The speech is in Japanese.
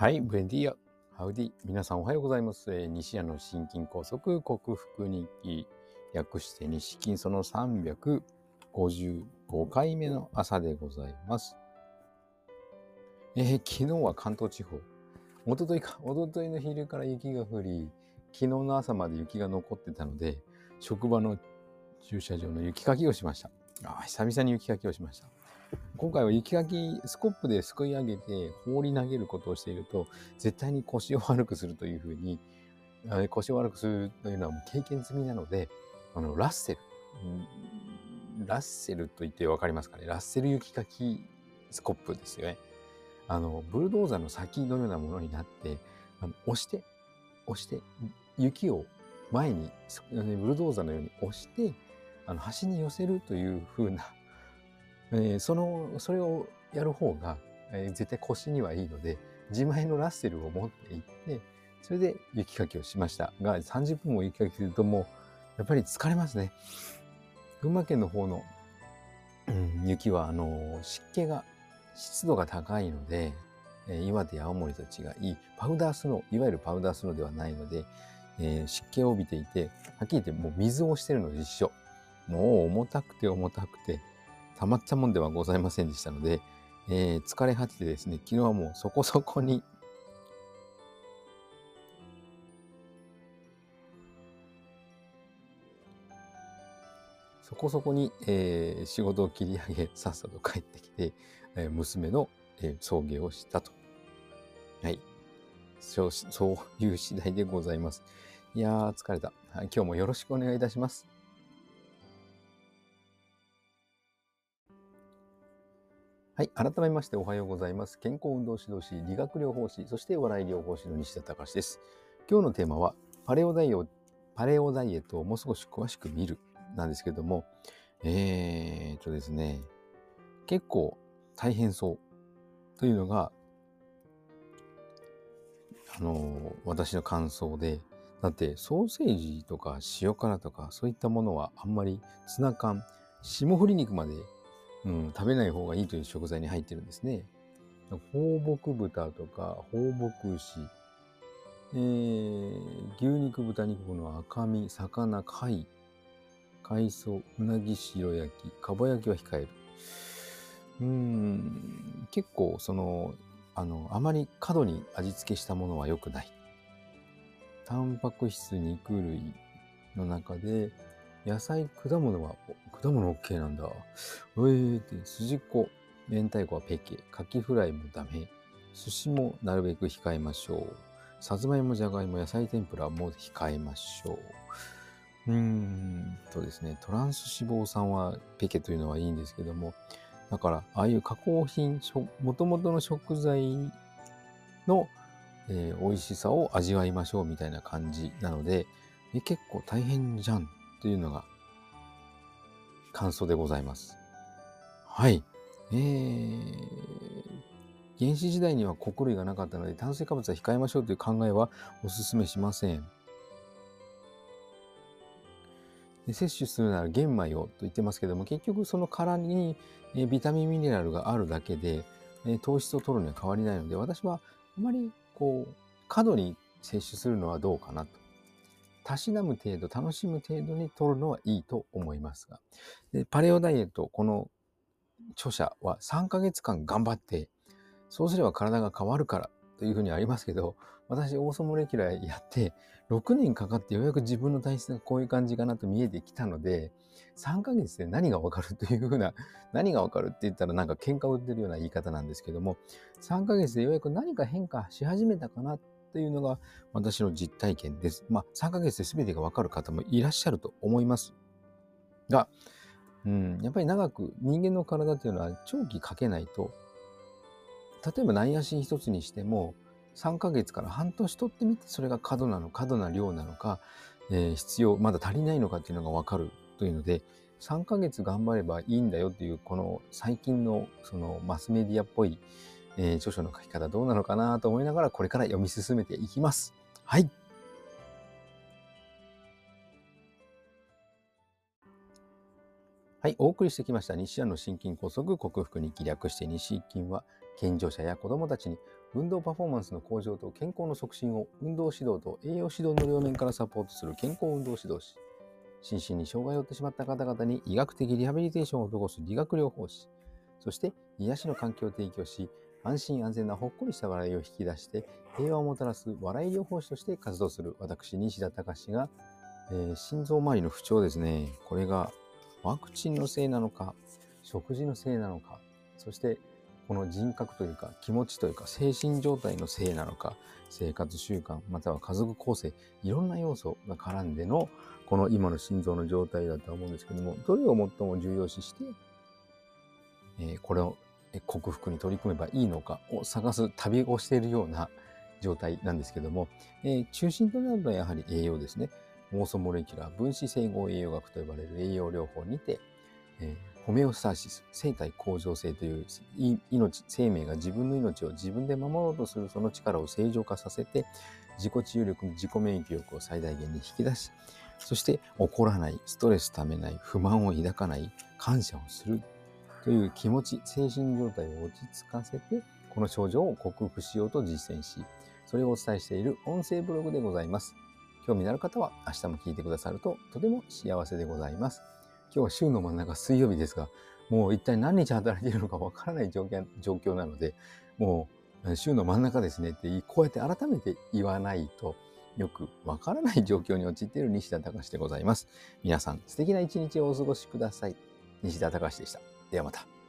はい、ブエンディア。ハウディ。皆さんおはようございます。えー、西谷の心筋梗塞克服日記。略して西筋その355回目の朝でございます。えー、昨日は関東地方。おとといか、おとといの昼から雪が降り、昨日の朝まで雪が残ってたので、職場の駐車場の雪かきをしました。あ久々に雪かきをしました。今回は雪かき、スコップですくい上げて放り投げることをしていると、絶対に腰を悪くするというふうに、腰を悪くするというのはもう経験済みなので、あの、ラッセル、ラッセルと言ってわかりますかね？ラッセル雪かきスコップですよね。あの、ブルドーザーの先のようなものになって、あの押して、押して、雪を前に、ブルドーザーのように押して、あの、端に寄せるというふうなえー、その、それをやる方が、えー、絶対腰にはいいので、自前のラッセルを持っていって、それで雪かきをしましたが、30分も雪かきするともう、やっぱり疲れますね。群馬県の方の、うん、雪は、あの、湿気が、湿度が高いので、えー、岩手、青森と違い、パウダースノー、いわゆるパウダースノーではないので、えー、湿気を帯びていて、はっきり言ってもう水をしてるの一緒。もう重たくて重たくて、たまったもんではございませんでしたので、えー、疲れ果ててですね、昨日はもうそこそこに、そこそこに、えー、仕事を切り上げ、さっさと帰ってきて、えー、娘の、えー、送迎をしたと。はい。そう、そういう次第でございます。いやー、疲れた。はい、今日もよろしくお願いいたします。はい。改めましておはようございます。健康運動指導士、理学療法士、そしてお笑い療法士の西田隆です。今日のテーマは、パレオダイエット、パレオダイエットをもう少し詳しく見るなんですけども、えーとですね、結構大変そうというのが、あの、私の感想で、だってソーセージとか塩辛とかそういったものはあんまりツナ缶、霜降り肉までうん、食べない方がいいという食材に入ってるんですね。放牧豚とか放牧牛、えー、牛肉、豚肉の赤身、魚、貝、海藻、うなぎ、白焼き、かば焼きは控える。うん、結構その、あの、あまり過度に味付けしたものは良くない。タンパク質、肉類の中で、野菜、果物は、果物 OK なんだ。えーって、筋子、明太子はペケ、カキフライもダメ。寿司もなるべく控えましょう。さつまいも、じゃがいも、野菜天ぷらも控えましょう。うーんとですね、トランス脂肪酸はペケというのはいいんですけども、だから、ああいう加工品、もともとの食材の、えー、美味しさを味わいましょうみたいな感じなので、え結構大変じゃんというのが感想でございます。はい。えー、原始時代には穀類がなかったので炭水化物は控えましょうという考えはお勧めしません。で摂取するなら玄米をと言ってますけども結局その殻にえビタミンミネラルがあるだけでえ糖質を取るには変わりないので私はあまりこう過度に摂取するのはどうかなとたしなむ程度、楽しむ程度に取るのはいいと思いますが。でパレオダイエット、この著者は3ヶ月間頑張って、そうすれば体が変わるからというふうにありますけど、私、オーソモレキュラーやって、6年かかってようやく自分の体質がこういう感じかなと見えてきたので、3ヶ月で何がわかるというふうな、何がわかるって言ったらなんか喧嘩を売ってるような言い方なんですけども、3ヶ月でようやく何か変化し始めたかなっていうのが私の実体験です。まあ、3ヶ月で全てがわかる方もいらっしゃると思いますが、うん、やっぱり長く人間の体というのは長期かけないと、例えば内野心一つにしても、3ヶ月から半年取ってみて、それが過度なの、過度な量なのか、えー、必要、まだ足りないのかっていうのがわかるというので、3ヶ月頑張ればいいんだよっていう、この最近のそのマスメディアっぽいえー、著書の書き方どうなのかなと思いながらこれから読み進めていきます。はい。はい、お送りしてきました西谷の心筋梗塞克服に記略して西筋は健常者や子供たちに運動パフォーマンスの向上と健康の促進を運動指導と栄養指導の両面からサポートする健康運動指導士。心身に障害を負ってしまった方々に医学的リハビリテーションを施す理学療法士。そして癒しの環境を提供し、安心安全なほっこりした笑いを引き出して平和をもたらす笑い療法士として活動する私西田隆が、えー、心臓周りの不調ですね。これがワクチンのせいなのか食事のせいなのかそしてこの人格というか気持ちというか精神状態のせいなのか生活習慣または家族構成いろんな要素が絡んでのこの今の心臓の状態だと思うんですけどもどれを最も重要視して、えー、これを克服に取り組めばいいのかを探す旅をしているような状態なんですけども、えー、中心となるのはやはり栄養ですね。モーソモレキュラー分子整合栄養学と呼ばれる栄養療法にて、えー、ホメオスターシス、生体向上性という命、生命が自分の命を自分で守ろうとするその力を正常化させて、自己治癒力、自己免疫力を最大限に引き出し、そして怒らない、ストレスためない、不満を抱かない、感謝をするという気持ち、精神状態を落ち着かせて、この症状を克服しようと実践し、それをお伝えしている音声ブログでございます。興味のある方は明日も聞いてくださるととても幸せでございます。今日は週の真ん中水曜日ですが、もう一体何日働いているのかわからない状況なので、もう週の真ん中ですねってこうやって改めて言わないとよくわからない状況に陥っている西田隆でございます。皆さん素敵な一日をお過ごしください。西田隆でした。ではまた。